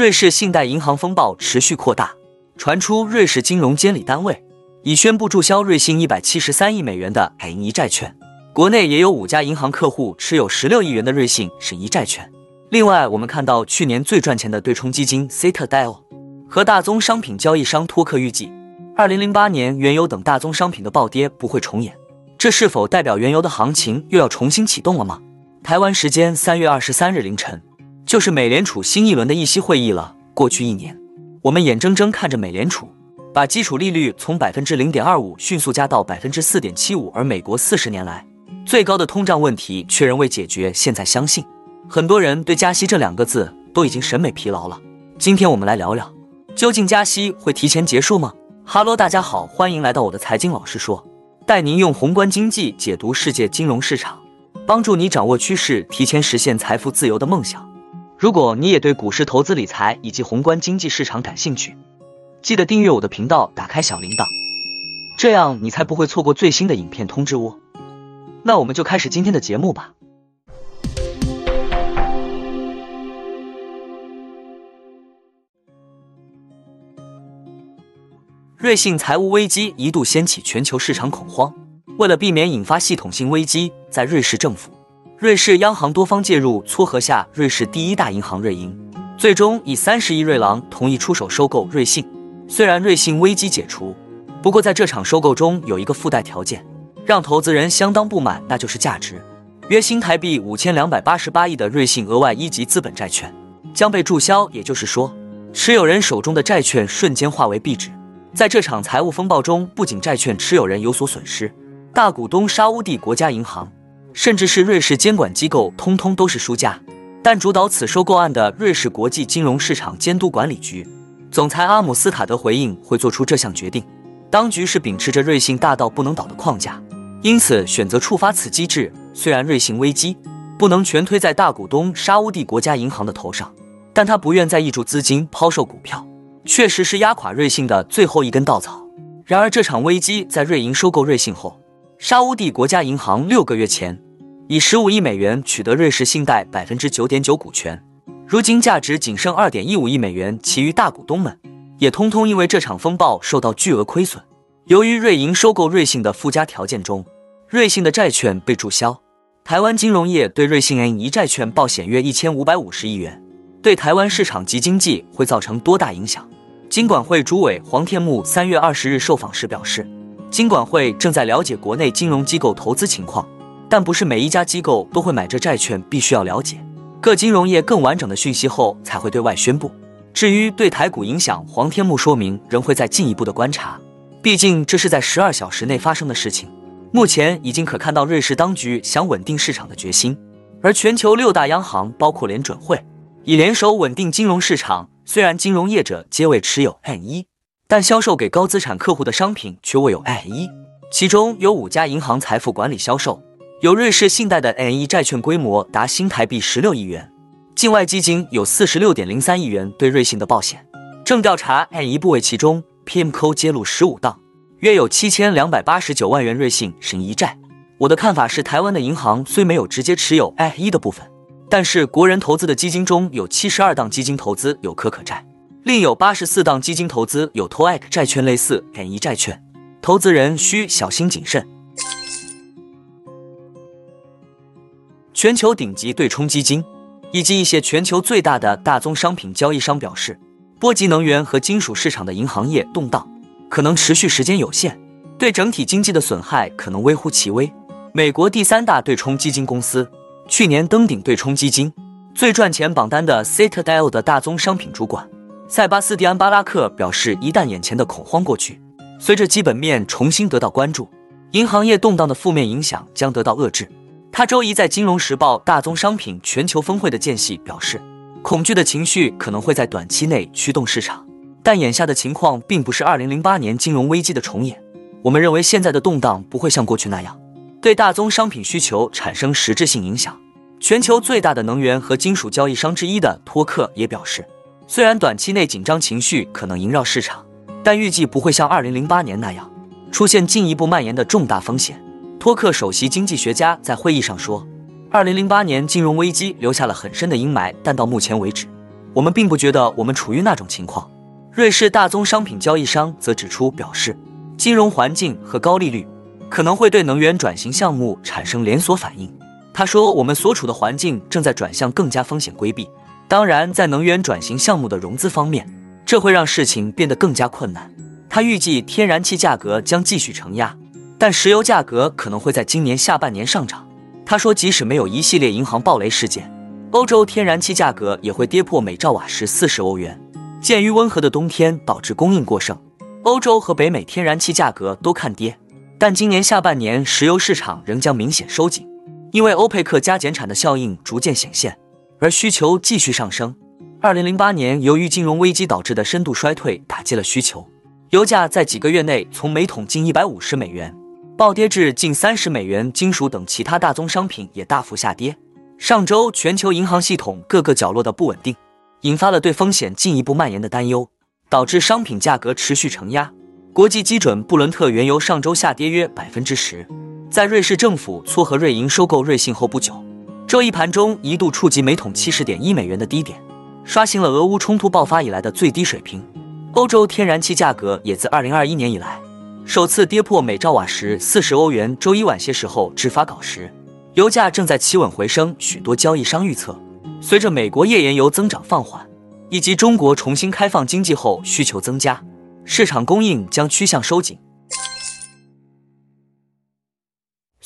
瑞士信贷银行风暴持续扩大，传出瑞士金融监理单位已宣布注销瑞信一百七十三亿美元的海银一债券。国内也有五家银行客户持有十六亿元的瑞信审一债券。另外，我们看到去年最赚钱的对冲基金 Citadel 和大宗商品交易商托克预计，二零零八年原油等大宗商品的暴跌不会重演。这是否代表原油的行情又要重新启动了吗？台湾时间三月二十三日凌晨，就是美联储新一轮的议息会议了。过去一年，我们眼睁睁看着美联储把基础利率从百分之零点二五迅速加到百分之四点七五，而美国四十年来。最高的通胀问题却仍未解决，现在相信很多人对加息这两个字都已经审美疲劳了。今天我们来聊聊，究竟加息会提前结束吗？哈喽，大家好，欢迎来到我的财经老师说，带您用宏观经济解读世界金融市场，帮助你掌握趋势，提前实现财富自由的梦想。如果你也对股市投资理财以及宏观经济市场感兴趣，记得订阅我的频道，打开小铃铛，这样你才不会错过最新的影片通知哦。那我们就开始今天的节目吧。瑞信财务危机一度掀起全球市场恐慌，为了避免引发系统性危机，在瑞士政府、瑞士央行多方介入撮合下，瑞士第一大银行瑞银最终以三十亿瑞郎同意出手收购瑞信。虽然瑞信危机解除，不过在这场收购中有一个附带条件。让投资人相当不满，那就是价值约新台币五千两百八十八亿的瑞信额外一级资本债券将被注销，也就是说，持有人手中的债券瞬间化为壁纸。在这场财务风暴中，不仅债券持有人有所损失，大股东沙乌地国家银行，甚至是瑞士监管机构，通通都是输家。但主导此收购案的瑞士国际金融市场监督管理局总裁阿姆斯塔德回应，会做出这项决定，当局是秉持着瑞信大到不能倒的框架。因此选择触发此机制。虽然瑞信危机不能全推在大股东沙乌地国家银行的头上，但他不愿再挹注资金抛售股票，确实是压垮瑞信的最后一根稻草。然而这场危机在瑞银收购瑞信后，沙乌地国家银行六个月前以十五亿美元取得瑞士信贷百分之九点九股权，如今价值仅剩二点一五亿美元。其余大股东们也通通因为这场风暴受到巨额亏损。由于瑞银收购瑞信的附加条件中，瑞信的债券被注销，台湾金融业对瑞信 N 一债券报险约一千五百五十亿元，对台湾市场及经济会造成多大影响？金管会主委黄天木三月二十日受访时表示，金管会正在了解国内金融机构投资情况，但不是每一家机构都会买这债券，必须要了解各金融业更完整的讯息后才会对外宣布。至于对台股影响，黄天木说明仍会再进一步的观察。毕竟这是在十二小时内发生的事情，目前已经可看到瑞士当局想稳定市场的决心，而全球六大央行包括联准会已联手稳定金融市场。虽然金融业者皆未持有 N 一，但销售给高资产客户的商品却未有 N 一，其中有五家银行财富管理销售有瑞士信贷的 N 一债券，规模达新台币十六亿元，境外基金有四十六点零三亿元对瑞信的保险，正调查 N 一部位，其中。PMCO 揭露十五档，约有七千两百八十九万元瑞信审一债。我的看法是，台湾的银行虽没有直接持有 I 一的部分，但是国人投资的基金中有七十二档基金投资有可可债，另有八十四档基金投资有 TOEIC 债券类似 N 一债券，投资人需小心谨慎。全球顶级对冲基金以及一些全球最大的大宗商品交易商表示。波及能源和金属市场的银行业动荡可能持续时间有限，对整体经济的损害可能微乎其微。美国第三大对冲基金公司去年登顶对冲基金最赚钱榜单的 Citadel 的大宗商品主管塞巴斯蒂安·巴拉克表示，一旦眼前的恐慌过去，随着基本面重新得到关注，银行业动荡的负面影响将得到遏制。他周一在《金融时报》大宗商品全球峰会的间隙表示。恐惧的情绪可能会在短期内驱动市场，但眼下的情况并不是2008年金融危机的重演。我们认为现在的动荡不会像过去那样对大宗商品需求产生实质性影响。全球最大的能源和金属交易商之一的托克也表示，虽然短期内紧张情绪可能萦绕市场，但预计不会像2008年那样出现进一步蔓延的重大风险。托克首席经济学家在会议上说。二零零八年金融危机留下了很深的阴霾，但到目前为止，我们并不觉得我们处于那种情况。瑞士大宗商品交易商则指出，表示金融环境和高利率可能会对能源转型项目产生连锁反应。他说，我们所处的环境正在转向更加风险规避。当然，在能源转型项目的融资方面，这会让事情变得更加困难。他预计天然气价格将继续承压，但石油价格可能会在今年下半年上涨。他说，即使没有一系列银行暴雷事件，欧洲天然气价格也会跌破每兆瓦时四十欧元。鉴于温和的冬天导致供应过剩，欧洲和北美天然气价格都看跌。但今年下半年石油市场仍将明显收紧，因为欧佩克加减产的效应逐渐显现。而需求继续上升。二零零八年，由于金融危机导致的深度衰退打击了需求，油价在几个月内从每桶近一百五十美元暴跌至近三十美元。金属等其他大宗商品也大幅下跌。上周，全球银行系统各个角落的不稳定，引发了对风险进一步蔓延的担忧，导致商品价格持续承压。国际基准布伦特原油上周下跌约百分之十。在瑞士政府撮合瑞银收购瑞信后不久。周一盘中一度触及每桶七十点一美元的低点，刷新了俄乌冲突爆发以来的最低水平。欧洲天然气价格也自二零二一年以来首次跌破每兆瓦时四十欧元。周一晚些时候至发稿时，油价正在企稳回升。许多交易商预测，随着美国页岩油增长放缓，以及中国重新开放经济后需求增加，市场供应将趋向收紧。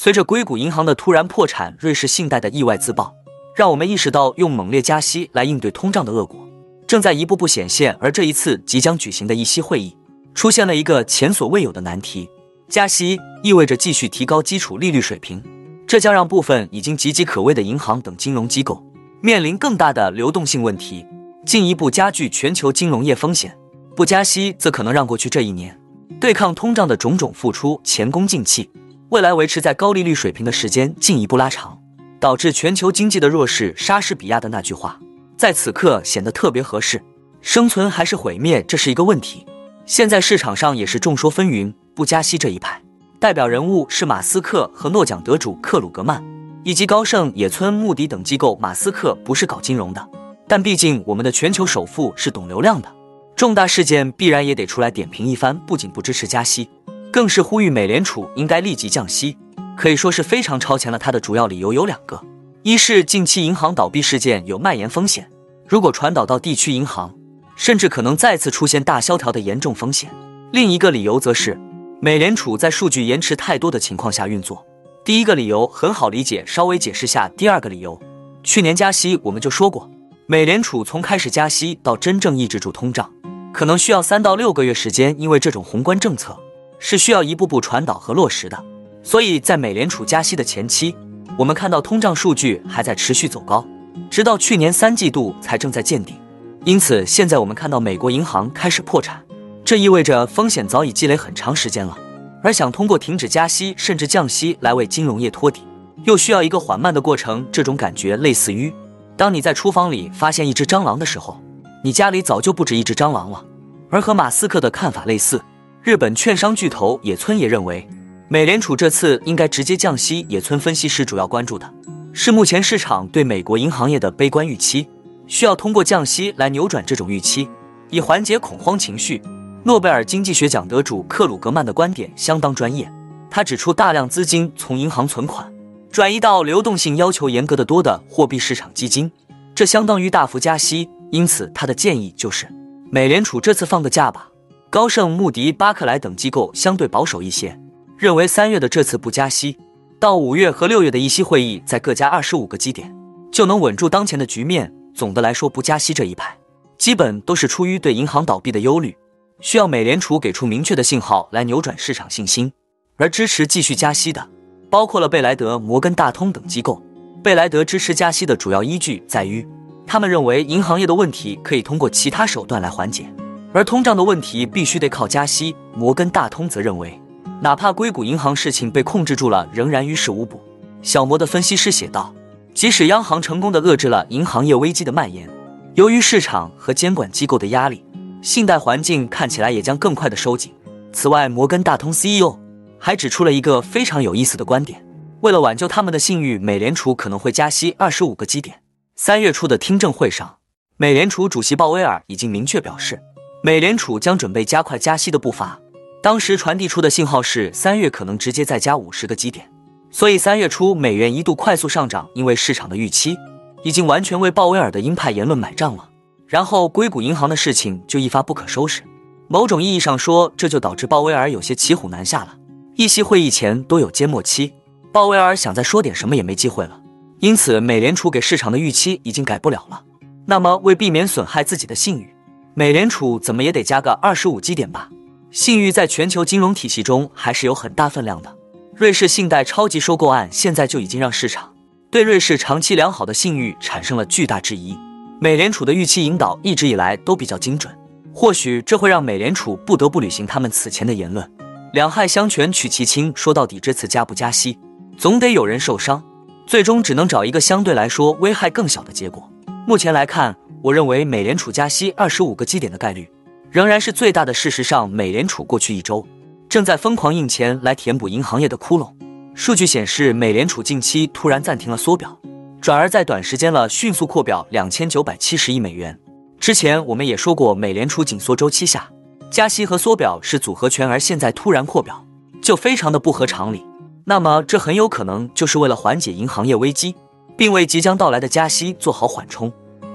随着硅谷银行的突然破产，瑞士信贷的意外自爆，让我们意识到用猛烈加息来应对通胀的恶果正在一步步显现。而这一次即将举行的议息会议，出现了一个前所未有的难题：加息意味着继续提高基础利率水平，这将让部分已经岌岌可危的银行等金融机构面临更大的流动性问题，进一步加剧全球金融业风险。不加息，则可能让过去这一年对抗通胀的种种付出前功尽弃。未来维持在高利率水平的时间进一步拉长，导致全球经济的弱势。莎士比亚的那句话在此刻显得特别合适：生存还是毁灭，这是一个问题。现在市场上也是众说纷纭。不加息这一派代表人物是马斯克和诺奖得主克鲁格曼，以及高盛、野村、穆迪等机构。马斯克不是搞金融的，但毕竟我们的全球首富是懂流量的，重大事件必然也得出来点评一番。不仅不支持加息。更是呼吁美联储应该立即降息，可以说是非常超前了。它的主要理由有两个：一是近期银行倒闭事件有蔓延风险，如果传导到地区银行，甚至可能再次出现大萧条的严重风险；另一个理由则是美联储在数据延迟太多的情况下运作。第一个理由很好理解，稍微解释下第二个理由。去年加息我们就说过，美联储从开始加息到真正抑制住通胀，可能需要三到六个月时间，因为这种宏观政策。是需要一步步传导和落实的，所以在美联储加息的前期，我们看到通胀数据还在持续走高，直到去年三季度才正在见顶。因此，现在我们看到美国银行开始破产，这意味着风险早已积累很长时间了。而想通过停止加息甚至降息来为金融业托底，又需要一个缓慢的过程。这种感觉类似于，当你在厨房里发现一只蟑螂的时候，你家里早就不止一只蟑螂了。而和马斯克的看法类似。日本券商巨头野村也认为，美联储这次应该直接降息。野村分析师主要关注的是目前市场对美国银行业的悲观预期，需要通过降息来扭转这种预期，以缓解恐慌情绪。诺贝尔经济学奖得主克鲁格曼的观点相当专业，他指出，大量资金从银行存款转移到流动性要求严格的多的货币市场基金，这相当于大幅加息。因此，他的建议就是，美联储这次放个假吧。高盛、穆迪、巴克莱等机构相对保守一些，认为三月的这次不加息，到五月和六月的议息会议再各加二十五个基点，就能稳住当前的局面。总的来说，不加息这一派，基本都是出于对银行倒闭的忧虑，需要美联储给出明确的信号来扭转市场信心。而支持继续加息的，包括了贝莱德、摩根大通等机构。贝莱德支持加息的主要依据在于，他们认为银行业的问题可以通过其他手段来缓解。而通胀的问题必须得靠加息。摩根大通则认为，哪怕硅谷银行事情被控制住了，仍然于事无补。小摩的分析师写道，即使央行成功的遏制了银行业危机的蔓延，由于市场和监管机构的压力，信贷环境看起来也将更快的收紧。此外，摩根大通 CEO 还指出了一个非常有意思的观点：为了挽救他们的信誉，美联储可能会加息二十五个基点。三月初的听证会上。美联储主席鲍威尔已经明确表示，美联储将准备加快加息的步伐。当时传递出的信号是三月可能直接再加五十个基点，所以三月初美元一度快速上涨，因为市场的预期已经完全为鲍威尔的鹰派言论买账了。然后硅谷银行的事情就一发不可收拾。某种意义上说，这就导致鲍威尔有些骑虎难下了。议息会议前都有缄默期，鲍威尔想再说点什么也没机会了。因此，美联储给市场的预期已经改不了了。那么，为避免损害自己的信誉，美联储怎么也得加个二十五基点吧？信誉在全球金融体系中还是有很大分量的。瑞士信贷超级收购案现在就已经让市场对瑞士长期良好的信誉产生了巨大质疑。美联储的预期引导一直以来都比较精准，或许这会让美联储不得不履行他们此前的言论。两害相权取其轻，说到底这次加不加息，总得有人受伤，最终只能找一个相对来说危害更小的结果。目前来看，我认为美联储加息二十五个基点的概率。仍然是最大的。事实上，美联储过去一周正在疯狂印钱来填补银行业的窟窿。数据显示，美联储近期突然暂停了缩表，转而在短时间了迅速扩表两千九百七十亿美元。之前我们也说过，美联储紧缩周期下加息和缩表是组合拳，而现在突然扩表，就非常的不合常理。那么，这很有可能就是为了缓解银行业危机，并为即将到来的加息做好缓冲。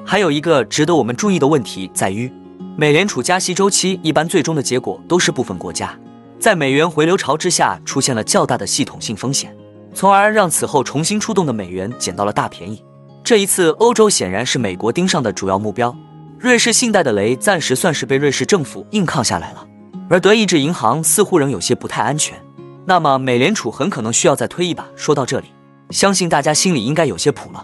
还有一个值得我们注意的问题在于。美联储加息周期一般最终的结果都是部分国家在美元回流潮之下出现了较大的系统性风险，从而让此后重新出动的美元捡到了大便宜。这一次，欧洲显然是美国盯上的主要目标。瑞士信贷的雷暂时算是被瑞士政府硬抗下来了，而德意志银行似乎仍有些不太安全。那么，美联储很可能需要再推一把。说到这里，相信大家心里应该有些谱了。